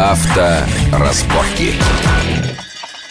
Авторазборки.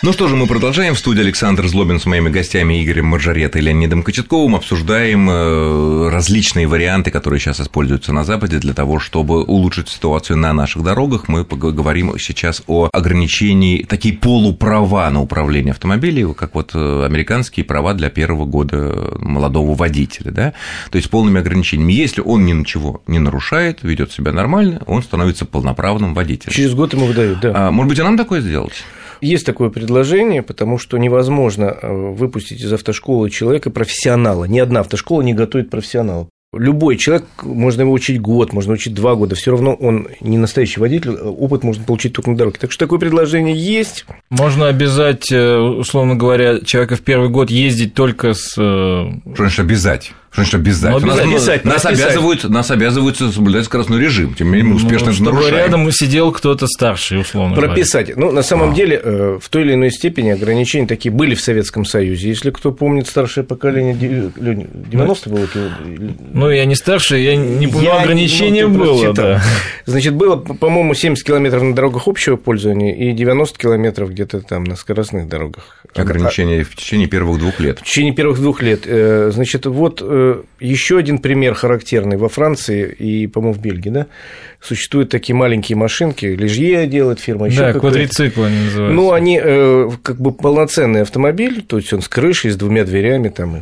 Ну что же, мы продолжаем. В студии Александр Злобин с моими гостями Игорем Маржарета и Леонидом Кочетковым. Обсуждаем э, различные варианты, которые сейчас используются на Западе для того, чтобы улучшить ситуацию на наших дорогах. Мы поговорим сейчас о ограничении, такие полуправа на управление автомобилем, как вот э, американские права для первого года молодого водителя. Да? То есть полными ограничениями. Если он ничего не нарушает, ведет себя нормально, он становится полноправным водителем. Через год ему выдают, да. А, может быть, и нам такое сделать? Есть такое предложение, потому что невозможно э, выпустить из автошколы человека профессионала. Ни одна автошкола не готовит профессионала. Любой человек, можно его учить год, можно учить два года, все равно он не настоящий водитель, э, опыт можно получить только на дороге. Так что такое предложение есть. Можно обязать, э, условно говоря, человека в первый год ездить только с... Что значит обязать? Что значит обязать? Ну, обязательно. Нас, Написать, нас, обязывают, нас обязывают соблюдать скоростной режим, тем не менее мы успешно ну, это чтобы нарушаем. рядом сидел кто-то старший, условно Прописать. Ну, на самом деле, э, в той или иной степени ограничения такие были в Советском Союзе. Если кто помнит старшее поколение, де- Лёнь, 90 было? говоря. Ну, я не старший, я не помню, Я- ограничение ну, было, да. Значит, было, по-моему, 70 километров на дорогах общего пользования и 90 километров где-то там на скоростных дорогах. Ограничения в течение первых двух лет. В течение первых двух лет. Э, Значит, вот еще один пример характерный во Франции и, по-моему, в Бельгии, да, существуют такие маленькие машинки, Лежье делает фирма, еще Да, квадрициклы они называются. Ну, они э, как бы полноценный автомобиль, то есть он с крышей, с двумя дверями, там, и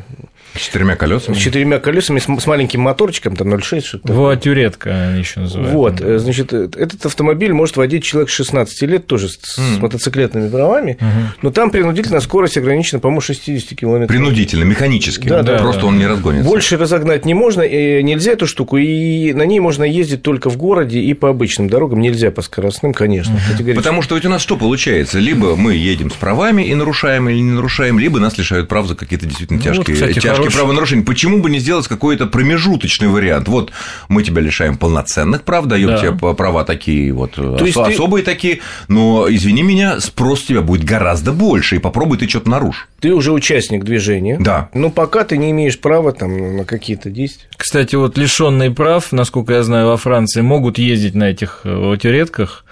С четырьмя колесами. с четырьмя колесами, с, с маленьким моторчиком, там 0,6, что-то. Вуатюретка они еще называют. Вот, э, значит, э, этот автомобиль может водить человек 16 лет, тоже с, с мотоциклетными правами, но там принудительная скорость ограничена, по-моему, 60 километров. Принудительно, механически. Да, да, Просто да. он не разгонится. Больше разогнать не можно, нельзя эту штуку, и на ней можно ездить только в городе и по обычным дорогам, нельзя по скоростным, конечно. Потому что ведь у нас что получается? Либо мы едем с правами и нарушаем или не нарушаем, либо нас лишают прав за какие-то действительно Ну, тяжкие, вот, кстати, тяжкие хороший- правонарушения. Почему бы не сделать какой-то промежуточный вариант? Вот мы тебя лишаем полноценных прав, даем Да. тебе права такие вот То есть ос- ты- особые такие, но извини меня, спрос у тебя будет гораздо больше, и попробуй ты что-то нарушь. Ты уже участник движения, Да. но пока ты не имеешь права там, на какие-то действия. Кстати, вот лишенные прав, насколько я знаю, во Франции могут ездить на этих э, ватюретках.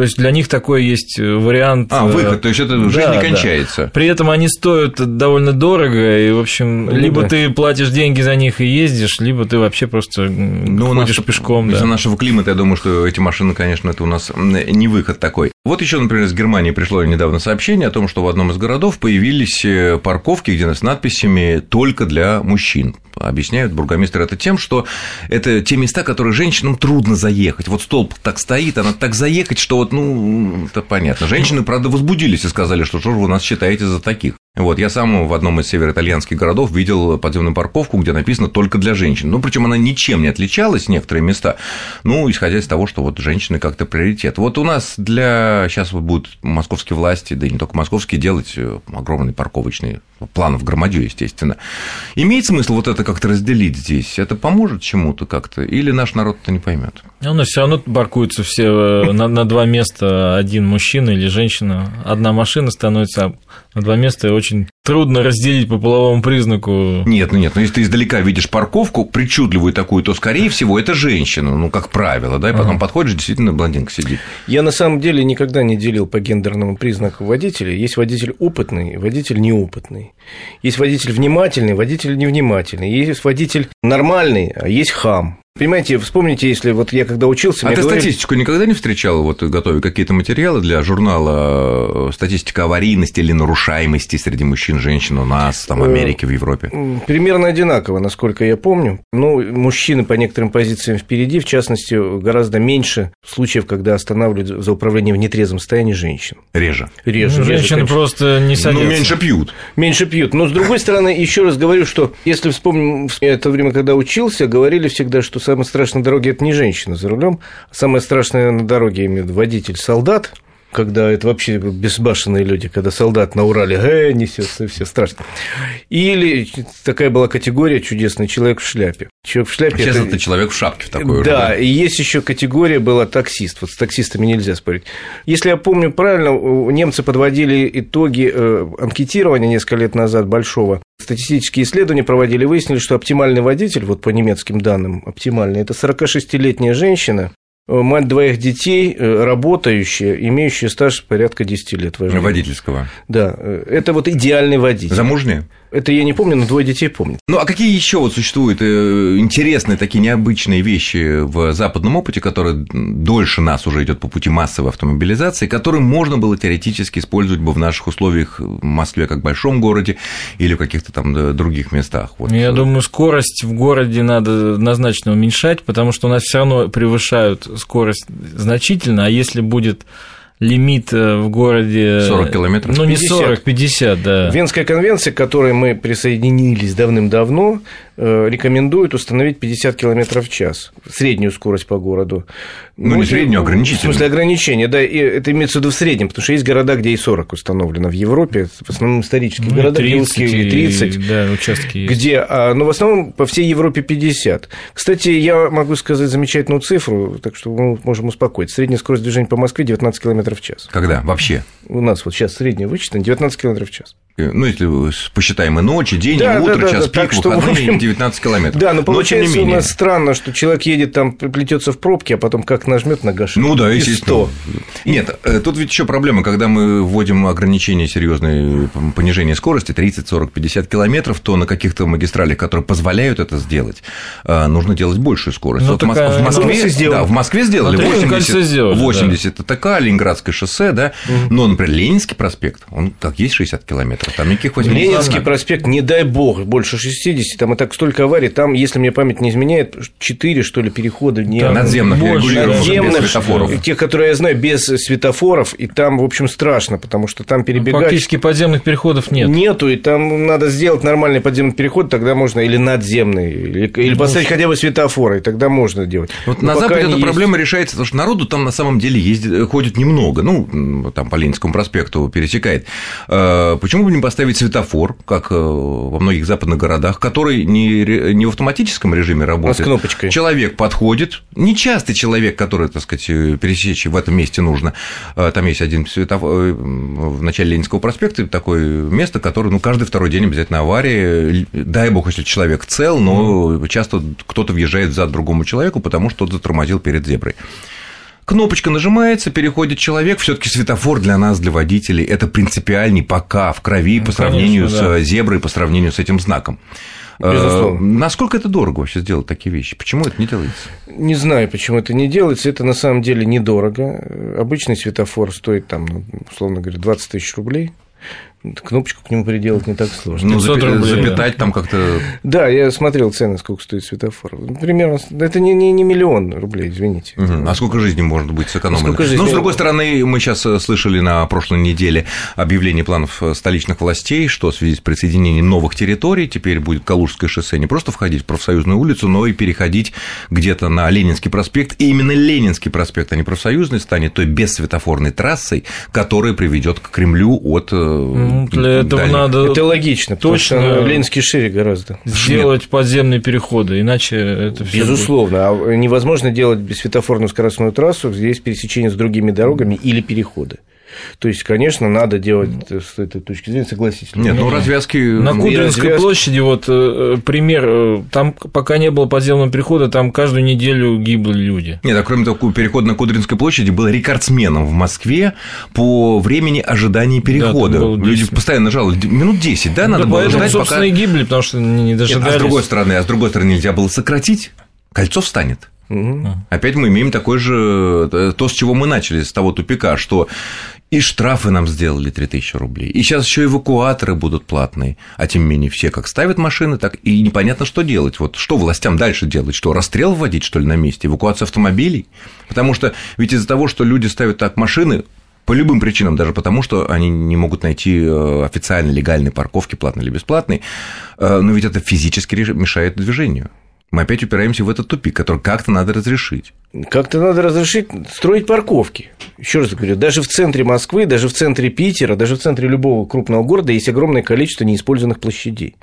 То есть для них такой есть э, вариант. А, э, выход, то есть это жизнь да, не да. кончается. При этом они стоят довольно дорого, и, в общем, Ну либо да. ты платишь деньги за них и ездишь, либо ты вообще просто Ну, у нас ходишь пешком. Из-за Да. нашего климата, я думаю, что эти машины, конечно, это у нас не выход такой. Вот еще, например, из Германии пришло недавно сообщение о том, что в одном из городов появились э, парковки, где с надписями «только для мужчин». Объясняют бургомистр это тем, что это те места, которые женщинам трудно заехать. Вот столб так стоит, она так заехать, что вот, ну, это понятно. Женщины, правда, возбудились и сказали, что что же вы нас считаете за таких. Вот, я сам в одном из североитальянских городов видел подземную парковку, где написано только для женщин. Ну, причем она ничем не отличалась, некоторые места, ну, исходя из того, что вот женщины как-то приоритет. Вот у нас для... Сейчас вот будут московские власти, да и не только московские, делать э, огромный парковочный план в громадью, естественно. Имеет смысл вот это как-то разделить здесь? Это поможет чему-то как-то? Или наш народ это не поймет? Ну, но все равно паркуются все э, на, на два места, один мужчина или женщина. Одна машина становится а на два места, и очень трудно разделить по половому признаку. Нет, ну нет, ну если ты издалека видишь парковку причудливую такую, то, скорее всего, это женщина, ну, как правило, да, и потом подходишь, действительно, блондинка сидит. Я на самом деле никогда не делил по гендерному признаку водителя. Есть водитель опытный, водитель неопытный. Есть водитель внимательный, водитель невнимательный. Есть водитель нормальный, а есть хам. Понимаете, вспомните, если вот я когда учился, А мне ты говорили- статистику никогда не встречал, вот готовя какие-то материалы для журнала э, «Статистика аварийности или нарушаемости среди мужчин, женщин у нас, там, в Э, Америке, в Европе»? Примерно одинаково, насколько я помню. Ну, мужчины по некоторым позициям впереди, в частности, гораздо меньше случаев, когда останавливают за управление в нетрезвом состоянии женщин. Реже. Реже, Ну, реже, Женщины конечно. просто не садятся. Ну, меньше пьют. Меньше пьют. Но, с другой стороны, еще раз говорю, что если вспомним это время, когда учился, говорили всегда, что самое страшное на дороге – это не женщина за рулем, самое страшное на дороге, виду водитель-солдат, когда это вообще безбашенные люди, когда солдат на Урале э, несется, все страшно. Или такая была категория чудесный человек в шляпе. Человек в шляпе Сейчас это человек в шапке в такой уже, да, и есть еще категория была таксист. Вот с таксистами нельзя спорить. Если я помню правильно, немцы подводили итоги э, анкетирования несколько лет назад большого. Статистические исследования проводили, выяснили, что оптимальный водитель, вот по немецким данным, оптимальный, это 46-летняя женщина, мать двоих детей, э, работающая, имеющая стаж порядка 10 лет вождения. Водительского. Да, э, это вот идеальный водитель. Замужняя? Это я не помню, но двое детей помню. Ну, а какие еще вот существуют э, интересные такие необычные вещи в западном опыте, которые дольше нас уже идет по пути массовой автомобилизации, которые можно было теоретически использовать бы в наших условиях в Москве как в большом городе или в каких-то там других местах? Вот. Я думаю, скорость в городе надо однозначно уменьшать, потому что у нас все равно превышают скорость значительно, а если будет лимит э, в городе... 40 километров? Ну, не 40, 50, да. Венская конвенция, к которой мы присоединились давным-давно, э, рекомендует установить 50 километров в час, среднюю скорость по городу. Ну, не среднюю, а ограничительную. В смысле, ограничение, да, и это имеется в виду в среднем, потому что есть города, где и 40 установлено в Европе, в основном исторические ну, города, 30, где 30, да, участки есть. Где, а, но в основном по всей Европе 50. Кстати, я могу сказать замечательную цифру, так что мы можем успокоить. Средняя скорость движения по Москве 19 километров в час. Когда? Вообще? У нас вот сейчас средняя вычетана 19 километров в час. Э, ну, если посчитаем и ночи, день, да, и утро, да, да, час да, пик, так, выходные, 19 километров. Да, но получается но, у нас странно, что человек едет там, плетется в пробке, а потом как нажмет на гашетку. Ну да, естественно. 100. Нет, э, тут ведь еще проблема, когда мы вводим ограничения серьезные, понижение скорости 30, 40, 50 километров, то на каких-то магистралях, которые позволяют это сделать, э, нужно делать большую скорость. Ну, вот такая, в Москве, ну, да, в Москве сделали 80, сделали, 80 да. ТК, Ленинградское шоссе, да, угу. но, например, Ленинский проспект, он как есть 60 километров, там никаких 80 Ленинский проспект, не дай бог, больше 60, там и так столько аварий, там, если мне память не изменяет, 4, что ли, перехода не... Да, надземных, надземных, без светофоров. Тех, которые я знаю, без светофоров, и там, в общем, страшно, потому что там перебегать... Фактически подземных переходов нет. Нету, и там надо сделать нормальный подземный переход, тогда можно, или надземный, или, или поставить хотя бы светофоры, и тогда можно делать. Вот Но на Западе эта есть... проблема решается, потому что народу там на самом деле ездит, ходит немного, ну, там по Ленинскому проспекту пересекает. А, почему бы не поставить светофор, как э, во многих западных городах, который не, не в автоматическом режиме работает. А с кнопочкой. Человек подходит, нечастый человек, который, так сказать, пересечь в этом месте нужно. Там есть один светофор э, в начале Ленинского проспекта, такое место, которое, ну, каждый второй день обязательно авария. Дай бог, если человек цел, но часто кто-то въезжает за другому человеку, потому что тот затормозил перед зеброй. Кнопочка нажимается, переходит человек. Все-таки светофор для нас, для водителей, это принципиальней пока в крови ну, по сравнению конечно, с да. зеброй, по сравнению с этим знаком. Э, Безусловно. Насколько это дорого вообще сделать такие вещи? Почему это не делается? Не знаю, почему это не делается. Это на самом деле недорого. Обычный светофор стоит, там, ну, условно говоря, 20 тысяч рублей кнопочку к нему приделать не так сложно. Ну, запи- рублей, запитать да. там как-то... Да, я смотрел цены, сколько стоит светофор. Примерно, это не, не, не миллион рублей, извините. Угу. А сколько жизни может быть сэкономлено? Жизни... Ну, с другой стороны, мы сейчас э, слышали на прошлой неделе объявление планов э, столичных властей, что в связи с присоединением новых территорий теперь будет Калужское шоссе не просто входить в профсоюзную улицу, но и переходить где-то на Ленинский проспект. И именно Ленинский проспект, а не профсоюзный, станет той бессветофорной трассой, которая приведет к Кремлю от э, ну, для этого Далее. надо это логично, точно Ленинский шире гораздо. Сделать Нет. подземные переходы, иначе это все Безусловно, будет... а невозможно делать светофорную скоростную трассу, где есть пересечение с другими дорогами или переходы. То есть, конечно, надо делать с этой точки зрения, согласитесь. Нет, ну развязки... На Кудринской развязки... площади, вот э, пример, э, там пока не было подземного перехода, там каждую неделю гибли люди. Нет, а кроме того, переход на Кудринской площади был рекордсменом в Москве по времени ожидания перехода. Да, люди постоянно жаловались, минут 10, да, надо да, было ждать, собственно, пока... и гибли, потому что не дожидались. Нет, а с другой стороны, а с другой стороны нельзя было сократить, кольцо встанет. Угу. Опять мы имеем такой же, э, то, с чего мы начали, с того тупика, что и штрафы нам сделали 3000 рублей. И сейчас еще эвакуаторы будут платные. А тем не менее, все как ставят машины, так и непонятно, что делать. Вот что властям дальше делать? Что, расстрел вводить, что ли, на месте? Эвакуация автомобилей? Потому что ведь из-за того, что люди ставят так машины, по любым причинам, даже потому, что они не могут найти э, официально легальной парковки, платной или бесплатной, э, но ведь это физически мешает движению мы опять упираемся в этот тупик, который как-то надо разрешить. Как-то надо разрешить строить парковки. Еще раз говорю, даже в центре Москвы, даже в центре Питера, даже в центре любого крупного города есть огромное количество неиспользованных площадей.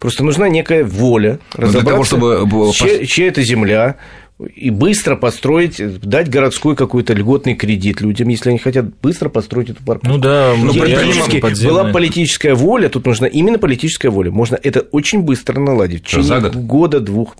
Просто нужна некая воля разобраться, для того, чтобы... чья, чья это земля, и быстро построить, дать городской какой-то льготный кредит людям, если они хотят быстро построить эту парковку. Ну да, ну, политически, была политическая воля, тут нужна именно политическая воля. Можно это очень быстро наладить. В течение года-двух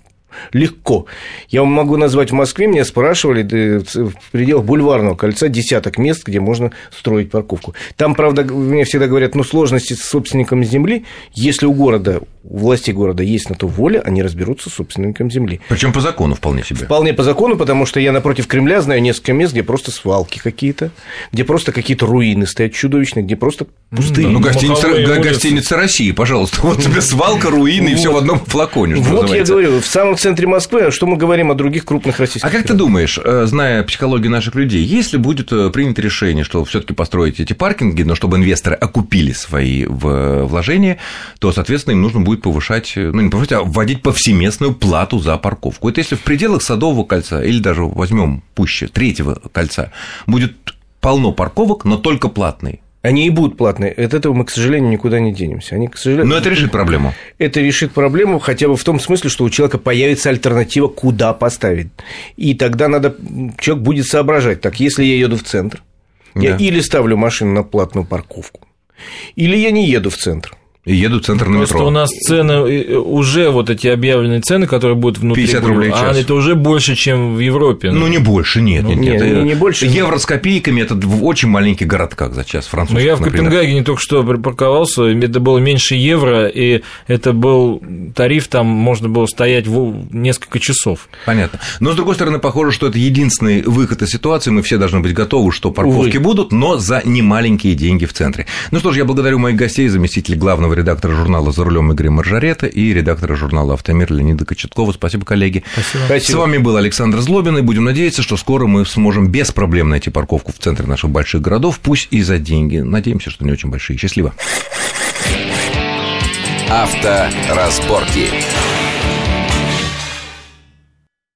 Легко. Я вам могу назвать в Москве, меня спрашивали в пределах бульварного кольца десяток мест, где можно строить парковку. Там, правда, мне всегда говорят, ну, сложности с собственником земли. Если у города, у властей города есть на то воля, они разберутся с собственником земли. Причем по закону вполне себе. Вполне по закону, потому что я напротив Кремля знаю несколько мест, где просто свалки какие-то, где просто какие-то руины стоят чудовищные, где просто пустые. Ну, гостиница, гостиница России, пожалуйста. Вот тебе свалка, руины и все в одном флаконе. Вот я говорю, в самом центре Москвы, а что мы говорим о других крупных российских А как ты думаешь, э, зная психологию наших людей, если будет э, принято решение, что все таки построить эти паркинги, но чтобы инвесторы окупили свои вложения, то, соответственно, им нужно будет повышать, э, ну, не повышать, а вводить повсеместную плату за парковку. Это если в пределах Садового кольца или даже возьмем пуще третьего кольца будет полно парковок, но только платные. Они и будут платные. От этого мы, к сожалению, никуда не денемся. Они, к сожалению... Но это решит проблему. Это решит проблему хотя бы в том смысле, что у человека появится альтернатива, куда поставить. И тогда надо... человек будет соображать. Так, если я еду в центр, да. я или ставлю машину на платную парковку, или я не еду в центр и едут в центр на Просто метро. у нас цены, э, уже вот эти объявленные цены, которые будут внутри 50 рублей в час. а это уже больше, чем в Европе. Ну, не больше, нет. Ну, нет, нет, нет. не больше. Евро с копейками – это в очень маленьких городках за час, французских, Ну, я в например. Копенгагене только что припарковался, это было меньше евро, и это был тариф, там можно было стоять в несколько часов. Понятно. Но, с другой стороны, похоже, что это единственный выход из ситуации, мы все должны быть готовы, что парковки Увы. будут, но за немаленькие деньги в центре. Ну что ж, я благодарю моих гостей, заместителя главного редактора журнала «За рулем» Игоря Маржарета и редактора журнала «Автомир» Леонида Кочеткова. Спасибо, коллеги. Спасибо. С вами был Александр Злобин, и будем надеяться, что скоро мы сможем без проблем найти парковку в центре наших больших городов, пусть и за деньги. Надеемся, что не очень большие. Счастливо. Авторазборки.